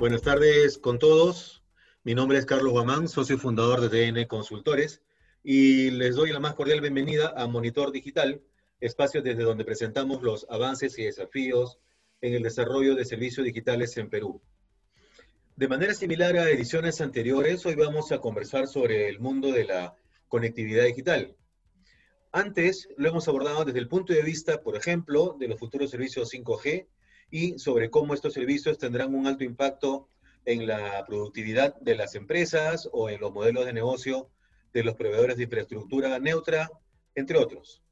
Buenas tardes con todos. Mi nombre es Carlos Guamán, socio fundador de DN Consultores, y les doy la más cordial bienvenida a Monitor Digital, espacio desde donde presentamos los avances y desafíos en el desarrollo de servicios digitales en Perú. De manera similar a ediciones anteriores, hoy vamos a conversar sobre el mundo de la conectividad digital. Antes lo hemos abordado desde el punto de vista, por ejemplo, de los futuros servicios 5G y sobre cómo estos servicios tendrán un alto impacto en la productividad de las empresas o en los modelos de negocio de los proveedores de infraestructura neutra, entre otros.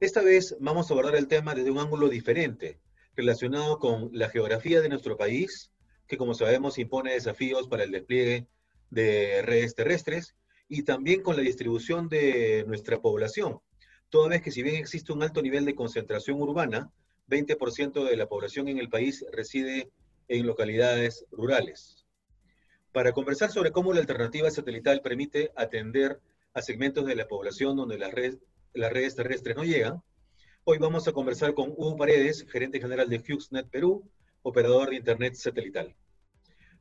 Esta vez vamos a abordar el tema desde un ángulo diferente, relacionado con la geografía de nuestro país, que como sabemos impone desafíos para el despliegue de redes terrestres, y también con la distribución de nuestra población, toda vez que si bien existe un alto nivel de concentración urbana, 20% de la población en el país reside en localidades rurales. Para conversar sobre cómo la alternativa satelital permite atender a segmentos de la población donde las redes, las redes terrestres no llegan, hoy vamos a conversar con Hugo Paredes, gerente general de HughesNet Perú, operador de Internet satelital.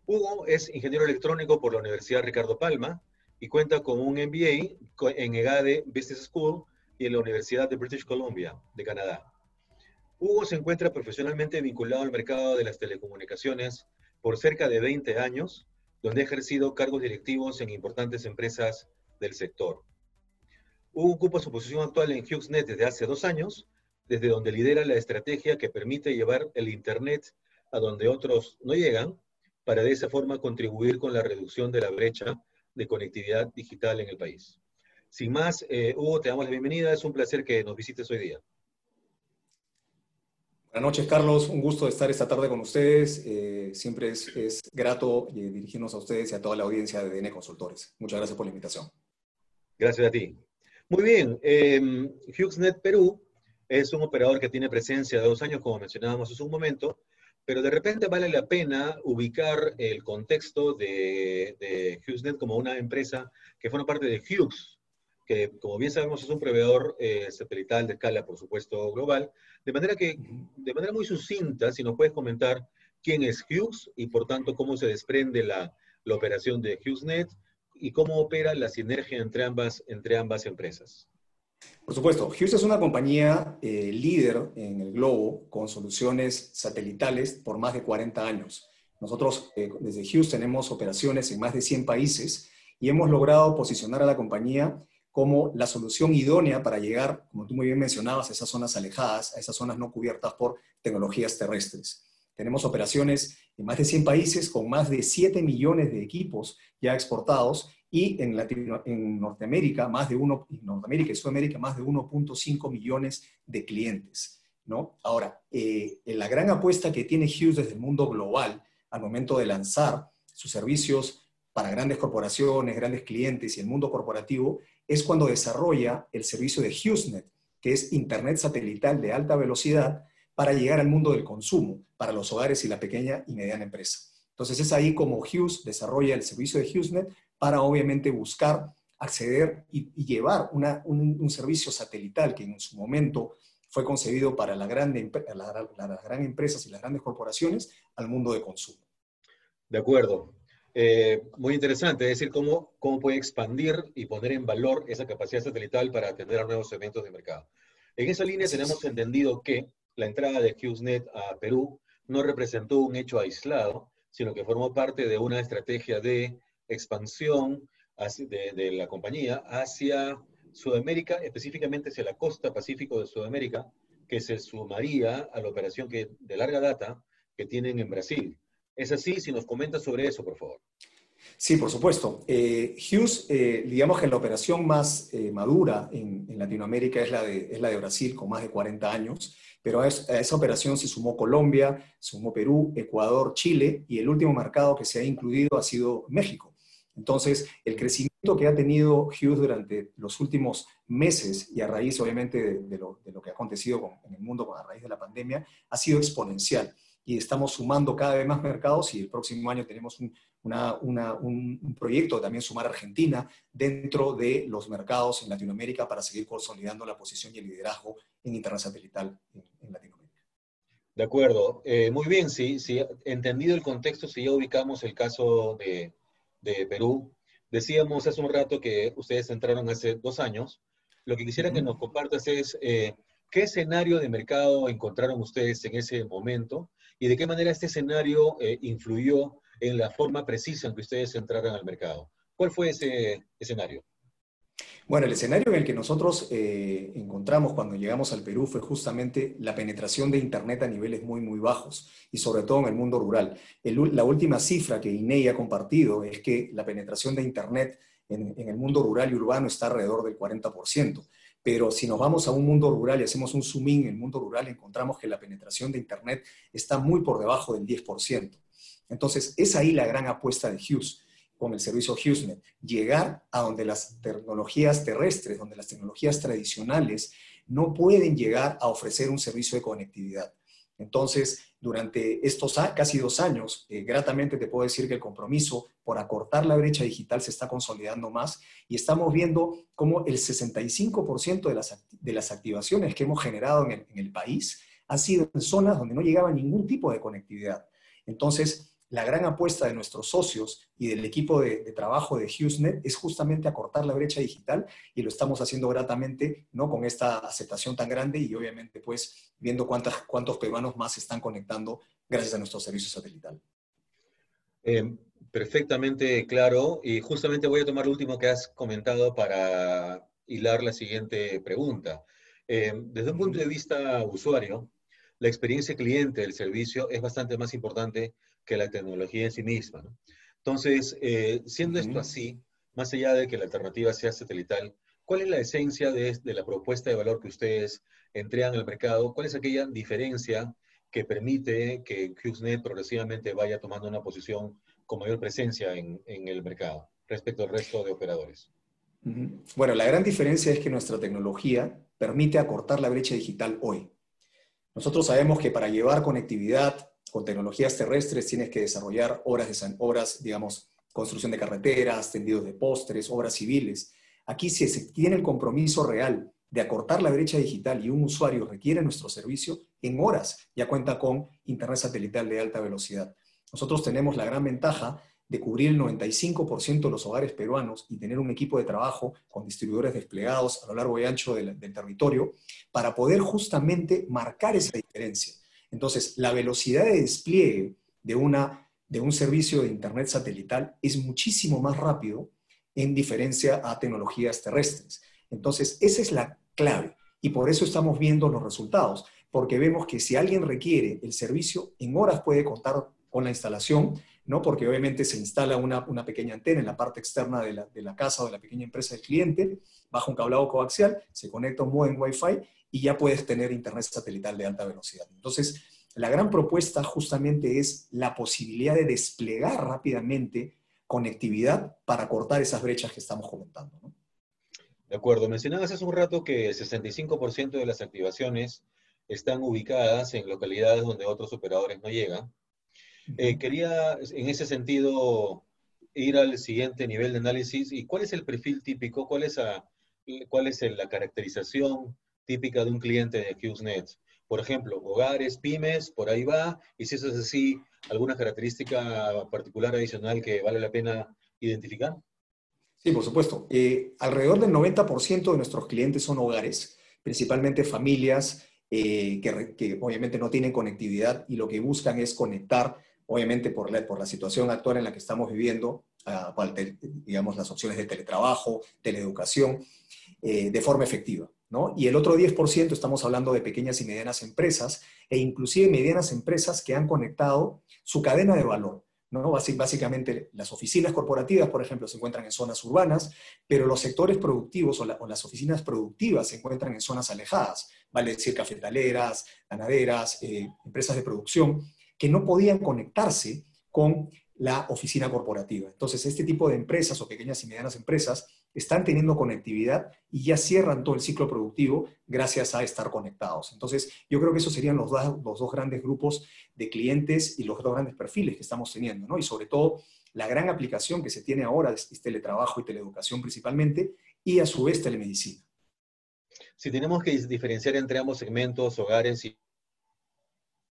Hugo es ingeniero electrónico por la Universidad Ricardo Palma y cuenta con un MBA en EGADE Business School y en la Universidad de British Columbia, de Canadá. Hugo se encuentra profesionalmente vinculado al mercado de las telecomunicaciones por cerca de 20 años, donde ha ejercido cargos directivos en importantes empresas del sector. Hugo ocupa su posición actual en HughesNet desde hace dos años, desde donde lidera la estrategia que permite llevar el Internet a donde otros no llegan, para de esa forma contribuir con la reducción de la brecha de conectividad digital en el país. Sin más, eh, Hugo, te damos la bienvenida. Es un placer que nos visites hoy día. Buenas noches, Carlos. Un gusto estar esta tarde con ustedes. Eh, siempre es, es grato eh, dirigirnos a ustedes y a toda la audiencia de DN Consultores. Muchas gracias por la invitación. Gracias a ti. Muy bien. Eh, HughesNet Perú es un operador que tiene presencia de dos años, como mencionábamos hace un momento, pero de repente vale la pena ubicar el contexto de, de HughesNet como una empresa que forma parte de Hughes, que como bien sabemos es un proveedor eh, satelital de escala, por supuesto, global, de manera que, de manera muy sucinta, si nos puedes comentar quién es Hughes y por tanto cómo se desprende la, la operación de HughesNet y cómo opera la sinergia entre ambas, entre ambas empresas. Por supuesto, Hughes es una compañía eh, líder en el globo con soluciones satelitales por más de 40 años. Nosotros eh, desde Hughes tenemos operaciones en más de 100 países y hemos logrado posicionar a la compañía como la solución idónea para llegar, como tú muy bien mencionabas, a esas zonas alejadas, a esas zonas no cubiertas por tecnologías terrestres. Tenemos operaciones en más de 100 países con más de 7 millones de equipos ya exportados y en, Latino, en Norteamérica, más de uno, en Norteamérica y Sudamérica, más de 1.5 millones de clientes. ¿no? Ahora, eh, la gran apuesta que tiene Hughes desde el mundo global al momento de lanzar sus servicios para grandes corporaciones, grandes clientes y el mundo corporativo es cuando desarrolla el servicio de HughesNet, que es Internet satelital de alta velocidad para llegar al mundo del consumo, para los hogares y la pequeña y mediana empresa. Entonces es ahí como Hughes desarrolla el servicio de HughesNet para obviamente buscar acceder y, y llevar una, un, un, servicio satelital que en su momento fue concebido para la grande, la, la, las grandes empresas y las grandes corporaciones al mundo de consumo. De acuerdo. Eh, muy interesante, es decir, cómo, cómo puede expandir y poner en valor esa capacidad satelital para atender a nuevos segmentos de mercado. En esa línea tenemos entendido que la entrada de HughesNet a Perú no representó un hecho aislado, sino que formó parte de una estrategia de expansión de, de la compañía hacia Sudamérica, específicamente hacia la costa pacífico de Sudamérica, que se sumaría a la operación que, de larga data que tienen en Brasil. ¿Es así? Si nos comenta sobre eso, por favor. Sí, por supuesto. Eh, Hughes, eh, digamos que la operación más eh, madura en, Latinoamérica es la, de, Brasil, con más de 40 años, pero a, es, a, esa operación se sumó Colombia, se sumó Perú, Ecuador, Chile, y el último mercado que se ha incluido ha sido México. Entonces, el crecimiento que ha tenido Hughes durante los últimos meses y a raíz, obviamente, de, lo, que ha acontecido con, en el mundo a raíz de la pandemia, ha sido exponencial y estamos sumando cada vez más mercados y el próximo año tenemos un, una, una, un, un proyecto de también sumar a Argentina dentro de los mercados en Latinoamérica para seguir consolidando la posición y el liderazgo en Internet satelital en, en Latinoamérica. De acuerdo. Eh, muy bien, sí, sí, entendido el contexto, si ya ubicamos el caso de, Perú, decíamos hace un rato que ustedes entraron hace dos años. Lo que quisiera que nos compartas es eh, qué escenario de mercado encontraron ustedes en ese momento y de qué manera este escenario eh, influyó en la forma precisa en que ustedes entraron al mercado. ¿Cuál fue ese escenario? Bueno, el escenario en el que nosotros eh, encontramos cuando llegamos al Perú fue justamente la penetración de Internet a niveles muy, muy bajos y sobre todo en el mundo rural. la última cifra que INEI ha compartido es que la penetración de Internet en, en, el mundo rural y urbano está alrededor del 40%. Pero si nos vamos a un mundo rural y hacemos un zoom in en el mundo rural, encontramos que la penetración de Internet está muy por debajo del 10%. Entonces, es ahí la gran apuesta de Hughes con el servicio HughesNet, llegar a donde las tecnologías terrestres, donde las tecnologías tradicionales no pueden llegar a ofrecer un servicio de conectividad. Entonces, durante estos casi dos años, eh, gratamente te puedo decir que el compromiso por acortar la brecha digital se está consolidando más y estamos viendo cómo el 65% de las, de las activaciones que hemos generado en el, en el país han sido en zonas donde no llegaba ningún tipo de conectividad. Entonces, la gran apuesta de nuestros socios y del equipo de, trabajo de HughesNet es justamente acortar la brecha digital y lo estamos haciendo gratamente, ¿no? Con esta aceptación tan grande y obviamente pues viendo cuántas, cuántos peruanos más se están conectando gracias a nuestro servicio satelital. Eh, perfectamente claro y justamente voy a tomar lo último que has comentado para hilar la siguiente pregunta. Eh, desde un punto de vista usuario, la experiencia cliente del servicio es bastante más importante que la tecnología en sí misma. Entonces, eh, siendo esto así, más allá de que la alternativa sea satelital, ¿cuál es la esencia de, la propuesta de valor que ustedes entregan al mercado? ¿Cuál es aquella diferencia que permite que HughesNet progresivamente vaya tomando una posición con mayor presencia en, en el mercado respecto al resto de operadores? Bueno, la gran diferencia es que nuestra tecnología permite acortar la brecha digital hoy. Nosotros sabemos que para llevar conectividad con tecnologías terrestres tienes que desarrollar obras, de, obras, digamos, construcción de carreteras, tendidos de postres, obras civiles. Aquí si se tiene el compromiso real de acortar la brecha digital y un usuario requiere nuestro servicio, en horas ya cuenta con Internet satelital de alta velocidad. Nosotros tenemos la gran ventaja de cubrir el 95% de los hogares peruanos y tener un equipo de trabajo con distribuidores desplegados a lo largo y ancho del territorio para poder justamente marcar esa diferencia. Entonces, la velocidad de despliegue de, una, de un servicio de Internet satelital es muchísimo más rápido en diferencia a tecnologías terrestres. Entonces, esa es la clave y por eso estamos viendo los resultados, porque vemos que si alguien requiere el servicio, en horas puede contar con la instalación, ¿no? porque obviamente se instala una, pequeña antena en la parte externa de la, de la, casa o de la pequeña empresa del cliente, baja un cablado coaxial, se conecta un modem Wi-Fi y ya puedes tener internet satelital de alta velocidad. Entonces, la gran propuesta justamente es la posibilidad de desplegar rápidamente conectividad para cortar esas brechas que estamos comentando. De acuerdo. Mencionabas hace un rato que el 65% de las activaciones están ubicadas en localidades donde otros operadores no llegan. Eh, quería, en ese sentido, ir al siguiente nivel de análisis. ¿Y cuál es el perfil típico? ¿Cuál es, cuál es la caracterización típica de un cliente de HughesNet. Por ejemplo, hogares, pymes, por ahí va, y si eso es así, ¿alguna característica particular adicional que vale la pena identificar? Sí, por supuesto. Eh, alrededor del 90% de nuestros clientes son hogares, principalmente familias eh, que, obviamente no tienen conectividad y lo que buscan es conectar, obviamente por la, por la situación actual en la que estamos viviendo, digamos, las opciones de teletrabajo, teleeducación, eh, de forma efectiva. Y el otro 10% estamos hablando de pequeñas y medianas empresas e inclusive medianas empresas que han conectado su cadena de valor. ¿no? Básicamente las oficinas corporativas, por ejemplo, se encuentran en zonas urbanas, pero los sectores productivos o, las oficinas productivas se encuentran en zonas alejadas, vale decir cafetaleras, ganaderas, eh, empresas de producción, que no podían conectarse con la oficina corporativa. Entonces, este tipo de empresas o pequeñas y medianas empresas están teniendo conectividad y ya cierran todo el ciclo productivo gracias a estar conectados. Entonces, yo creo que esos serían los, los dos grandes grupos de clientes y los dos grandes perfiles que estamos teniendo, ¿no? Y sobre todo, la gran aplicación que se tiene ahora es, teletrabajo y teleeducación principalmente, y a su vez telemedicina. Si tenemos que diferenciar entre ambos segmentos, hogares y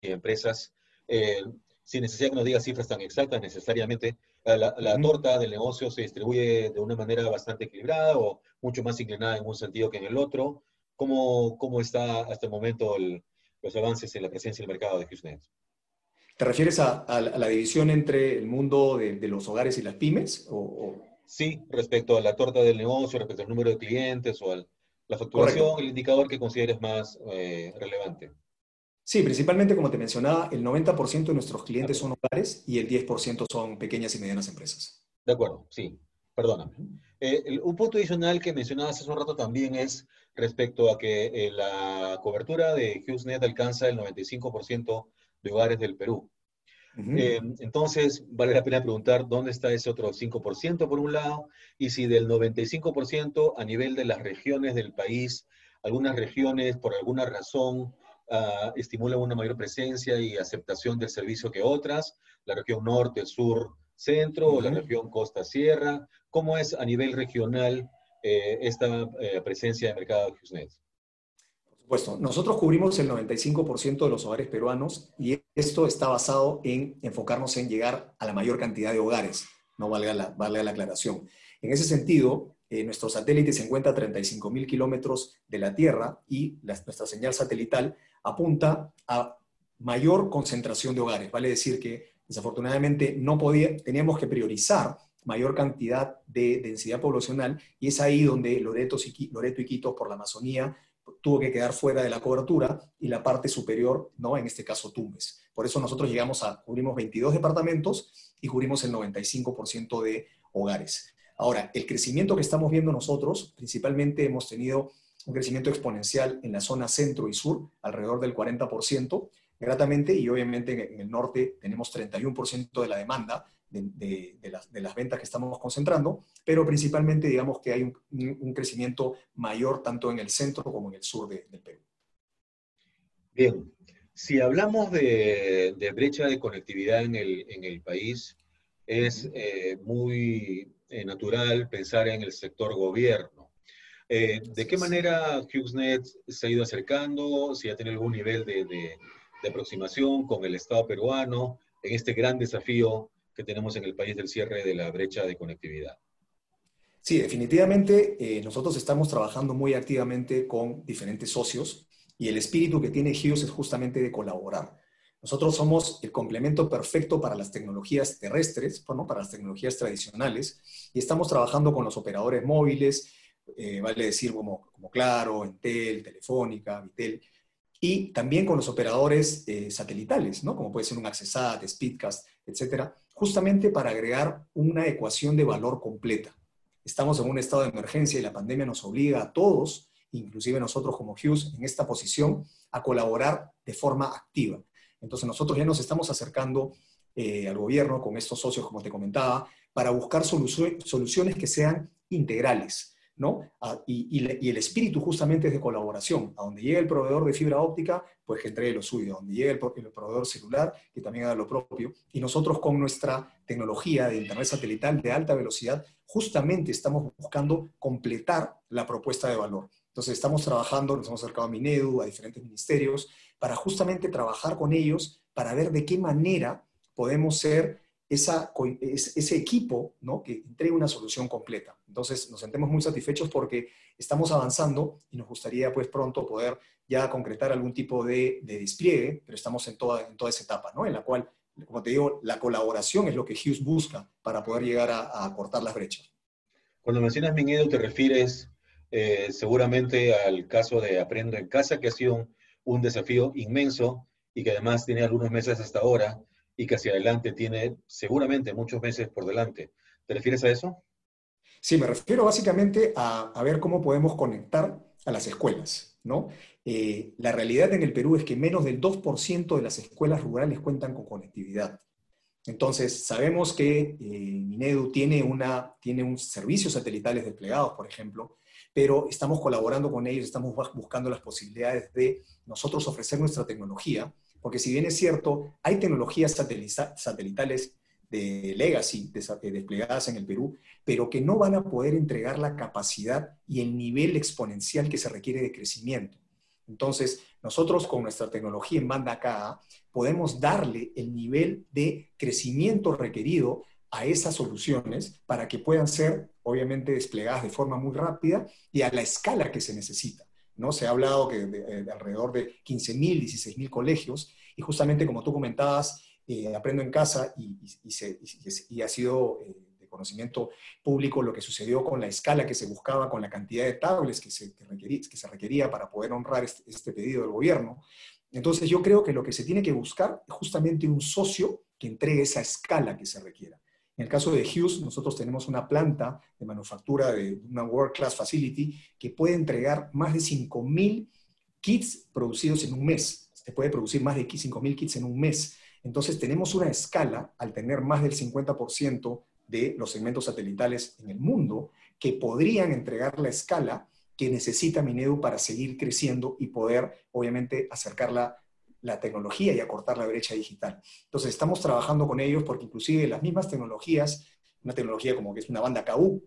empresas, eh, sin necesidad que nos diga cifras tan exactas necesariamente, la, torta del negocio se distribuye de una manera bastante equilibrada o mucho más inclinada en un sentido que en el otro. ¿Cómo, cómo está hasta el momento los avances en la presencia del mercado de HughesNet? ¿Te refieres a, la división entre el mundo de, los hogares y las pymes? O, Sí, respecto a la torta del negocio, respecto al número de clientes o a la facturación, el indicador que consideres más eh, relevante. Sí, principalmente, como te mencionaba, el 90% de nuestros clientes son hogares y el 10% son pequeñas y medianas empresas. De acuerdo, sí. Perdóname. Eh, un punto adicional que mencionabas hace un rato también es respecto a que eh, la cobertura de HughesNet alcanza el 95% de hogares del Perú. Eh, entonces, vale la pena preguntar dónde está ese otro 5% por un lado, y si del 95% a nivel de las regiones del país, algunas regiones por alguna razón uh, estimulan una mayor presencia y aceptación del servicio que otras, la región norte, sur, centro, o la región costa-sierra, ¿cómo es a nivel regional eh, esta eh, presencia de mercado de HughesNet? Por supuesto, nosotros cubrimos el 95% de los hogares peruanos y esto está basado en enfocarnos en llegar a la mayor cantidad de hogares, no valga la, valga la aclaración. En ese sentido, eh, nuestro satélite se encuentra a 35 mil kilómetros de la Tierra y nuestra señal satelital apunta a mayor concentración de hogares. Vale decir que desafortunadamente no podía, teníamos que priorizar mayor cantidad de densidad poblacional y es ahí donde Loreto, Loreto y Quito por la Amazonía tuvo que quedar fuera de la cobertura y la parte superior, ¿no? en este caso Tumbes. Por eso nosotros llegamos a, cubrimos 22 departamentos y cubrimos el 95% de hogares. Ahora, el crecimiento que estamos viendo nosotros, principalmente hemos tenido un crecimiento exponencial en la zona centro y sur, alrededor del 40%, gratamente, y obviamente en el norte tenemos 31% de la demanda, de, las, ventas que estamos concentrando, pero principalmente digamos que hay un, crecimiento mayor tanto en el centro como en el sur del Perú. Bien, si hablamos de, brecha de conectividad en el, país, es eh, muy eh, natural pensar en el sector gobierno. Eh, ¿De qué manera HughesNet se ha ido acercando? Si ha tenido algún nivel de, de aproximación con el Estado peruano en este gran desafío que tenemos en el país del cierre de la brecha de conectividad. Sí, definitivamente eh, nosotros estamos trabajando muy activamente con diferentes socios y el espíritu que tiene Hughes es justamente de colaborar. Nosotros somos el complemento perfecto para las tecnologías terrestres, bueno, para las tecnologías tradicionales, y estamos trabajando con los operadores móviles, eh, vale decir como, como Claro, Entel, Telefónica, Vitel, y también con los operadores eh, satelitales, ¿no? como puede ser un Accessat, Speedcast, etcétera, justamente para agregar una ecuación de valor completa. Estamos en un estado de emergencia y la pandemia nos obliga a todos, inclusive nosotros como Hughes, en esta posición, a colaborar de forma activa. Entonces nosotros ya nos estamos acercando eh, al gobierno con estos socios, como te comentaba, para buscar soluciones que sean integrales, ¿no? Ah, y, el espíritu justamente es de colaboración. A donde llegue el proveedor de fibra óptica, pues que entregue lo suyo. A donde llegue el, el, proveedor celular, que también haga lo propio. Y nosotros con nuestra tecnología de Internet satelital de alta velocidad, justamente estamos buscando completar la propuesta de valor. Entonces estamos trabajando, nos hemos acercado a Minedu, a diferentes ministerios, para justamente trabajar con ellos, para ver de qué manera podemos ser esa, ese equipo ¿no? que entregue una solución completa. Entonces, nos sentimos muy satisfechos porque estamos avanzando y nos gustaría pues pronto poder ya concretar algún tipo de, despliegue, pero estamos en toda, en toda esa etapa, ¿no? en la cual, como te digo, la colaboración es lo que Hughes busca para poder llegar a, cortar las brechas. Cuando mencionas Minedo, te refieres eh, seguramente al caso de Aprendo en Casa, que ha sido un, un desafío inmenso y que además tiene algunos meses hasta ahora y que hacia adelante tiene seguramente muchos meses por delante. ¿Te refieres a eso? Sí, me refiero básicamente a, ver cómo podemos conectar a las escuelas, ¿no? Eh, la realidad en el Perú es que menos del 2% de las escuelas rurales cuentan con conectividad. Entonces, sabemos que eh, Minedu tiene, una, tiene un servicios satelitales desplegados, por ejemplo, pero estamos colaborando con ellos, estamos buscando las posibilidades de nosotros ofrecer nuestra tecnología porque si bien es cierto, hay tecnologías satelitales de legacy desplegadas en el Perú, pero que no van a poder entregar la capacidad y el nivel exponencial que se requiere de crecimiento. Entonces, nosotros con nuestra tecnología en banda KA podemos darle el nivel de crecimiento requerido a esas soluciones para que puedan ser, obviamente, desplegadas de forma muy rápida y a la escala que se necesita. ¿no? Se ha hablado que de, alrededor de 15.000, 16.000 colegios y justamente como tú comentabas, eh, aprendo en casa y, ha sido eh, de conocimiento público lo que sucedió con la escala que se buscaba, con la cantidad de tablets que se, requería, que se requería para poder honrar este, este, pedido del gobierno. Entonces yo creo que lo que se tiene que buscar es justamente un socio que entregue esa escala que se requiera. En el caso de Hughes, nosotros tenemos una planta de manufactura de una World Class Facility que puede entregar más de 5.000 kits producidos en un mes. Se puede producir más de 5.000 kits en un mes. Entonces tenemos una escala, al tener más del 50% de los segmentos satelitales en el mundo, que podrían entregar la escala que necesita Minedu para seguir creciendo y poder, obviamente, acercarla la tecnología y acortar la brecha digital. Entonces, estamos trabajando con ellos porque inclusive las mismas tecnologías, una tecnología como que es una banda KU,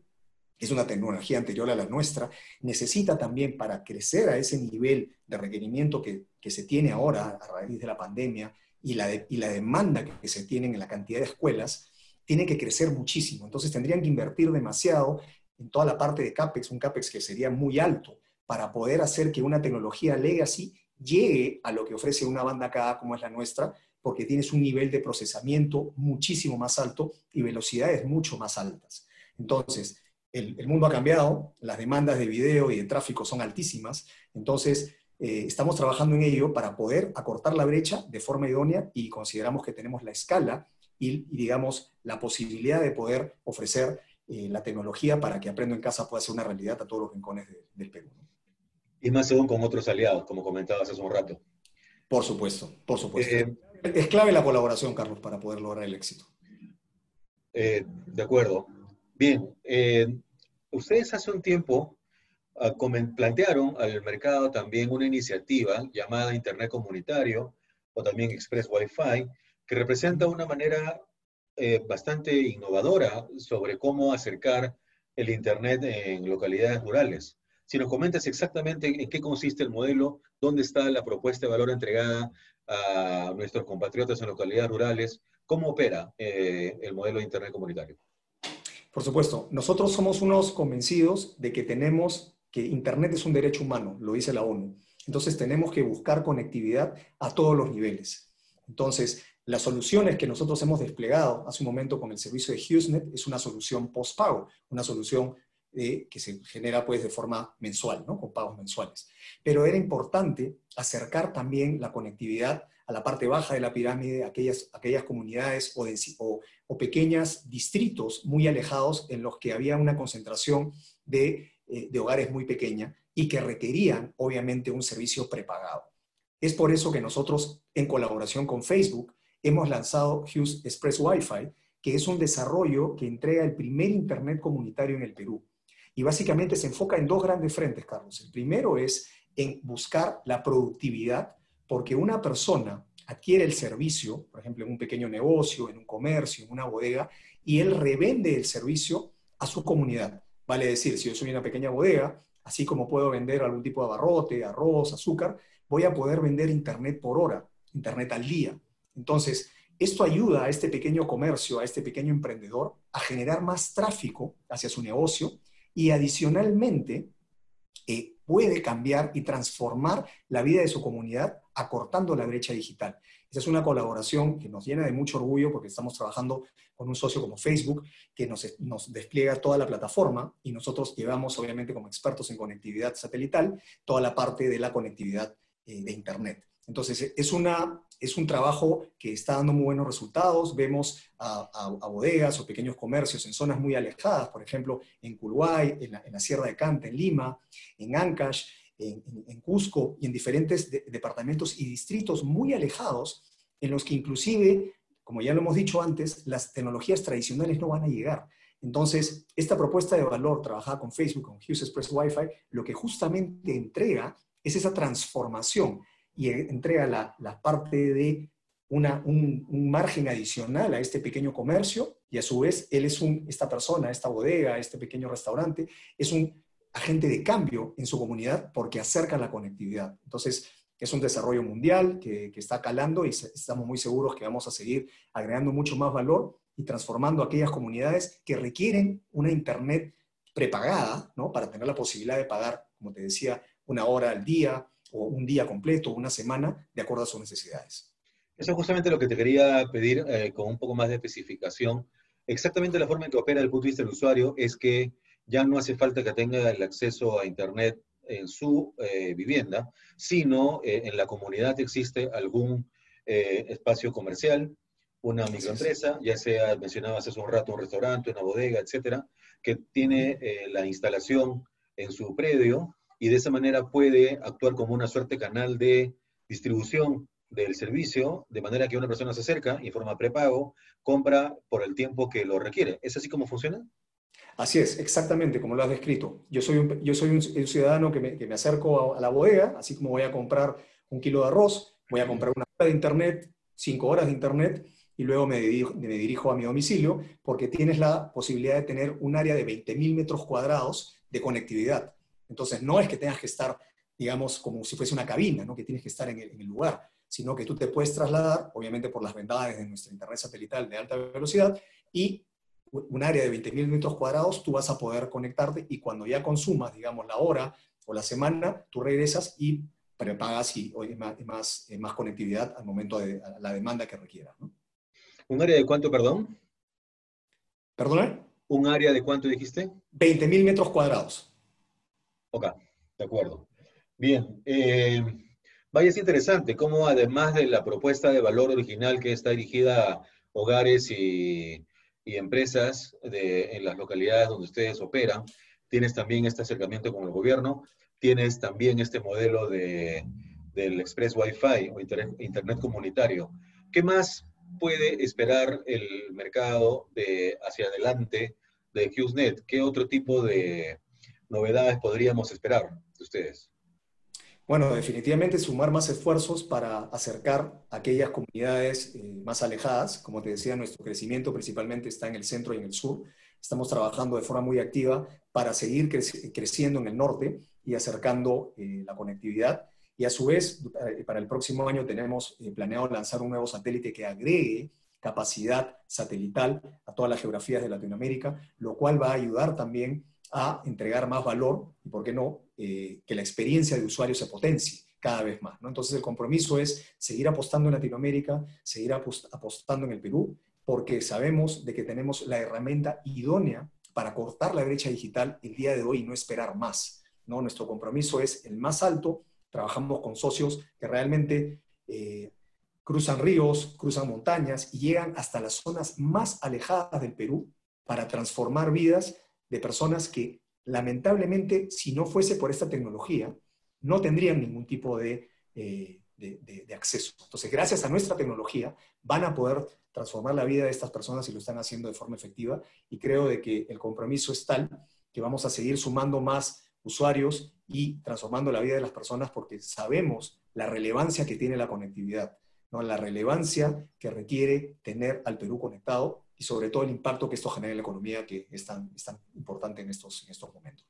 es una tecnología anterior a la nuestra, necesita también para crecer a ese nivel de requerimiento que, que se tiene ahora a raíz de la pandemia y la, y la demanda que, se tiene en la cantidad de escuelas, tiene que crecer muchísimo. Entonces tendrían que invertir demasiado en toda la parte de CAPEX, un CAPEX que sería muy alto para poder hacer que una tecnología legacy llegue a lo que ofrece una banda KA como es la nuestra, porque tienes un nivel de procesamiento muchísimo más alto y velocidades mucho más altas. Entonces, el, mundo ha cambiado, las demandas de video y de tráfico son altísimas, entonces eh, estamos trabajando en ello para poder acortar la brecha de forma idónea y consideramos que tenemos la escala y, digamos, la posibilidad de poder ofrecer eh, la tecnología para que Aprendo en Casa pueda ser una realidad a todos los rincones del Perú. Y más aún con otros aliados, como comentabas hace un rato. Por supuesto, por supuesto. Eh, es clave la colaboración, Carlos, para poder lograr el éxito. Eh, de acuerdo. Bien, eh, ustedes hace un tiempo ah, plantearon al mercado también una iniciativa llamada Internet Comunitario o también Express Wi-Fi, que representa una manera bastante innovadora sobre cómo acercar el Internet en localidades rurales. Si nos comentas exactamente en qué consiste el modelo, dónde está la propuesta de valor entregada a nuestros compatriotas en localidades rurales, cómo opera eh, el modelo de Internet comunitario. Por supuesto, nosotros somos unos convencidos de que tenemos que Internet es un derecho humano, lo dice la ONU. Entonces tenemos que buscar conectividad a todos los niveles. Entonces, las soluciones que nosotros hemos desplegado hace un momento con el servicio de HughesNet es una solución post-pago, una solución que se genera pues de forma mensual, ¿no? con pagos mensuales. Pero era importante acercar también la conectividad a la parte baja de la pirámide, aquellas, aquellas comunidades o, o pequeños distritos muy alejados en los que había una concentración de, eh, de hogares muy pequeña y que requerían obviamente un servicio prepagado. Es por eso que nosotros, en colaboración con Facebook, hemos lanzado Hughes Express Wi-Fi, que es un desarrollo que entrega el primer Internet comunitario en el Perú. Y básicamente se enfoca en dos grandes frentes, Carlos. El primero es en buscar la productividad, porque una persona adquiere el servicio, por ejemplo, en un pequeño negocio, en un comercio, en una bodega, y él revende el servicio a su comunidad. Vale decir, si yo soy una pequeña bodega, así como puedo vender algún tipo de abarrote, arroz, azúcar, voy a poder vender Internet por hora, Internet al día. Entonces, esto ayuda a este pequeño comercio, a este pequeño emprendedor, a generar más tráfico hacia su negocio y adicionalmente eh, puede cambiar y transformar la vida de su comunidad acortando la brecha digital. Esa es una colaboración que nos llena de mucho orgullo porque estamos trabajando con un socio como Facebook que nos, despliega toda la plataforma y nosotros llevamos, obviamente, como expertos en conectividad satelital, toda la parte de la conectividad eh, de Internet. Entonces, es, una, es un trabajo que está dando muy buenos resultados. Vemos a, bodegas o pequeños comercios en zonas muy alejadas, por ejemplo, en Culhuay, en la, Sierra de Canta, en Lima, en Ancash, en, Cusco y en diferentes departamentos y distritos muy alejados, en los que inclusive, como ya lo hemos dicho antes, las tecnologías tradicionales no van a llegar. Entonces, esta propuesta de valor trabajada con Facebook, con Hughes Express Wi-Fi, lo que justamente entrega es esa transformación y entrega la, parte de un, margen adicional a este pequeño comercio y a su vez él es esta persona, esta bodega, este pequeño restaurante, es un agente de cambio en su comunidad porque acerca la conectividad. Entonces, es un desarrollo mundial que, está calando y estamos muy seguros que vamos a seguir agregando mucho más valor y transformando aquellas comunidades que requieren una Internet prepagada, ¿no? Para tener la posibilidad de pagar, como te decía, una hora al día o un día completo, una semana, de acuerdo a sus necesidades. Eso es justamente lo que te quería pedir eh, con un poco más de especificación. Exactamente la forma en que opera el punto de vista del usuario es que ya no hace falta que tenga el acceso a Internet en su eh, vivienda, sino eh, en la comunidad existe algún espacio comercial, una microempresa, ya sea, mencionabas hace un rato, un restaurante, una bodega, etcétera, que tiene la instalación en su predio y de esa manera puede actuar como una suerte canal de distribución del servicio, de manera que una persona se acerca, informa prepago, compra por el tiempo que lo requiere. ¿Es así como funciona? Así es, exactamente como lo has descrito. Yo soy un, yo soy un, ciudadano que me, acerco a, la bodega, así como voy a comprar un kilo de arroz, voy a comprar una hora de internet, cinco horas de internet, y luego me dirijo, me dirijo a mi domicilio, porque tienes la posibilidad de tener un área de 20.000 metros cuadrados de conectividad. Entonces, no es que tengas que estar, digamos, como si fuese una cabina, ¿no? que tienes que estar en el, en el lugar, sino que tú te puedes trasladar, obviamente por las vendades de nuestra internet satelital de alta velocidad, y un área de 20.000 metros cuadrados, tú vas a poder conectarte y cuando ya consumas, digamos, la hora o la semana, tú regresas y prepagas y, más, más, eh, más, conectividad al momento de la demanda que requiera. ¿Un área de cuánto, perdón? ¿Perdona? ¿Un área de cuánto dijiste? 20.000 metros cuadrados. Ok, de acuerdo. Bien. Eh, vaya, es interesante cómo además de la propuesta de valor original que está dirigida a hogares y empresas en las localidades donde ustedes operan. Tienes también este acercamiento con el gobierno, tienes también este modelo de, del Express Wi-Fi o internet, comunitario. ¿Qué más puede esperar el mercado de hacia adelante de HughesNet? ¿Qué otro tipo de novedades podríamos esperar de ustedes? Bueno, definitivamente sumar más esfuerzos para acercar a aquellas comunidades eh, más alejadas. Como te decía, nuestro crecimiento principalmente está en el centro y en el sur. Estamos trabajando de forma muy activa para seguir creciendo en el norte y acercando eh, la conectividad. Y a su vez, eh, para el próximo año tenemos planeado lanzar un nuevo satélite que agregue capacidad satelital a todas las geografías de Latinoamérica, lo cual va a ayudar también a entregar más valor y, ¿por qué no?, eh, que la experiencia de usuario se potencie cada vez más. ¿no? Entonces el compromiso es seguir apostando en Latinoamérica, seguir apostando en el Perú, porque sabemos de que tenemos la herramienta idónea para cortar la brecha digital el día de hoy y no esperar más. ¿no? Nuestro compromiso es el más alto, trabajamos con socios que realmente eh, cruzan ríos, cruzan montañas y llegan hasta las zonas más alejadas del Perú para transformar vidas de personas que lamentablemente, si no fuese por esta tecnología, no tendrían ningún tipo de, eh, de, acceso. Entonces, gracias a nuestra tecnología, van a poder transformar la vida de estas personas y lo están haciendo de forma efectiva. Y creo de que el compromiso es tal que vamos a seguir sumando más usuarios y transformando la vida de las personas porque sabemos la relevancia que tiene la conectividad, ¿no? la relevancia que requiere tener al Perú conectado y sobre todo el impacto que esto genera en la economía que es tan, importante en estos, en estos momentos.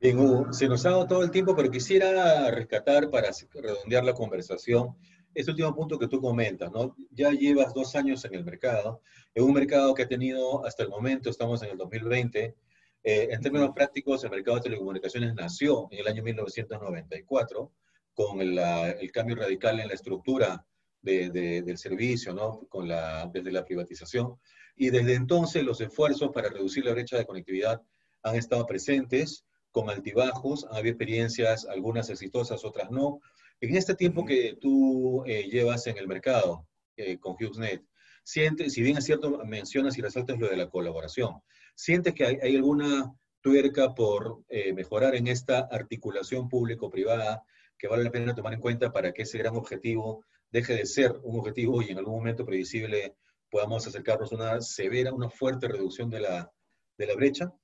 Bien, Hugo, se nos ha dado todo el tiempo, pero quisiera rescatar para redondear la conversación este último punto que tú comentas, ¿no? Ya llevas dos años en el mercado, en un mercado que ha tenido hasta el momento, estamos en el 2020, eh, en términos prácticos, el mercado de telecomunicaciones nació en el año 1994 con el cambio radical en la estructura del servicio, ¿no? Con la, desde la privatización. Y desde entonces los esfuerzos para reducir la brecha de conectividad han estado presentes con altibajos, ha habido experiencias, algunas exitosas, otras no. En este tiempo que tú eh, llevas en el mercado eh, con HughesNet, sientes, si bien es cierto, mencionas y resaltas lo de la colaboración, ¿sientes que hay, alguna tuerca por eh, mejorar en esta articulación público-privada que vale la pena tomar en cuenta para que ese gran objetivo deje de ser un objetivo y en algún momento previsible podamos acercarnos a una severa, una fuerte reducción de la, de la brecha?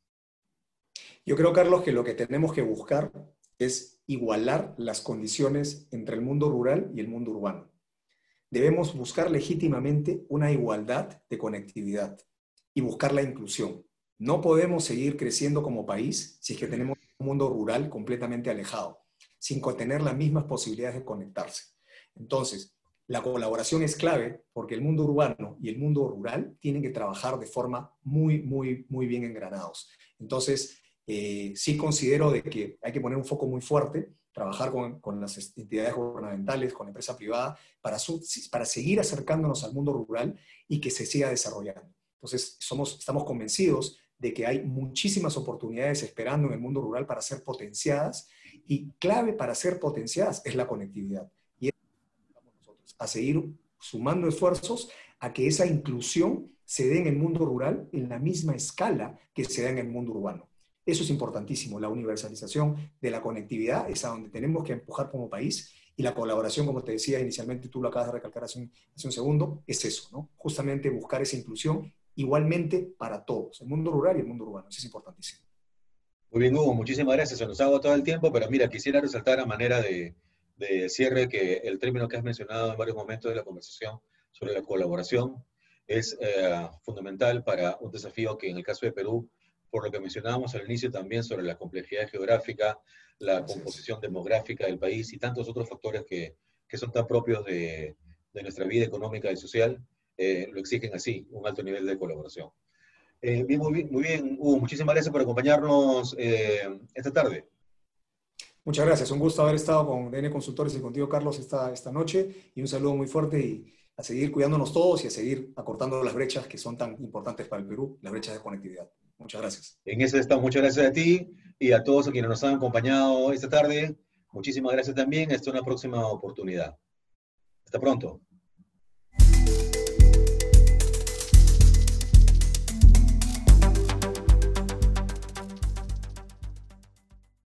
Yo creo, Carlos, que lo que tenemos que buscar es igualar las condiciones entre el mundo rural y el mundo urbano. Debemos buscar legítimamente una igualdad de conectividad y buscar la inclusión. No podemos seguir creciendo como país si es que tenemos un mundo rural completamente alejado, sin tener las mismas posibilidades de conectarse. Entonces, la colaboración es clave porque el mundo urbano y el mundo rural tienen que trabajar de forma muy, muy, muy bien engranados. Entonces, eh, sí considero de que hay que poner un foco muy fuerte, trabajar con, las entidades gubernamentales, con la empresa privada, para, para seguir acercándonos al mundo rural y que se siga desarrollando. Entonces, somos, estamos convencidos de que hay muchísimas oportunidades esperando en el mundo rural para ser potenciadas y clave para ser potenciadas es la conectividad. Y nosotros a seguir sumando esfuerzos a que esa inclusión se dé en el mundo rural en la misma escala que se da en el mundo urbano. Eso es importantísimo, la universalización de la conectividad es a donde tenemos que empujar como país y la colaboración, como te decía inicialmente, tú lo acabas de recalcar hace un segundo, es eso, ¿no? Justamente buscar esa inclusión igualmente para todos, el mundo rural y el mundo urbano. Eso es importantísimo. Muy bien, Hugo, muchísimas gracias. Se nos ha agotado el tiempo, pero mira, quisiera resaltar a manera de, de cierre que el término que has mencionado en varios momentos de la conversación sobre la colaboración es eh, fundamental para un desafío que en el caso de Perú, por lo que mencionábamos al inicio también sobre la complejidad geográfica, la composición demográfica del país y tantos otros factores que, que son tan propios de, de, nuestra vida económica y social, eh, lo exigen así, un alto nivel de colaboración. Eh, muy, bien, muy bien, Hugo, muchísimas gracias por acompañarnos eh, esta tarde. Muchas gracias, un gusto haber estado con DN Consultores y contigo, Carlos, esta, esta noche, y un saludo muy fuerte y a seguir cuidándonos todos y a seguir acortando las brechas que son tan importantes para el Perú, las brechas de conectividad. Muchas gracias. En eso estamos. Muchas gracias a ti y a todos quienes nos han acompañado esta tarde. Muchísimas gracias también. Hasta una próxima oportunidad. Hasta pronto.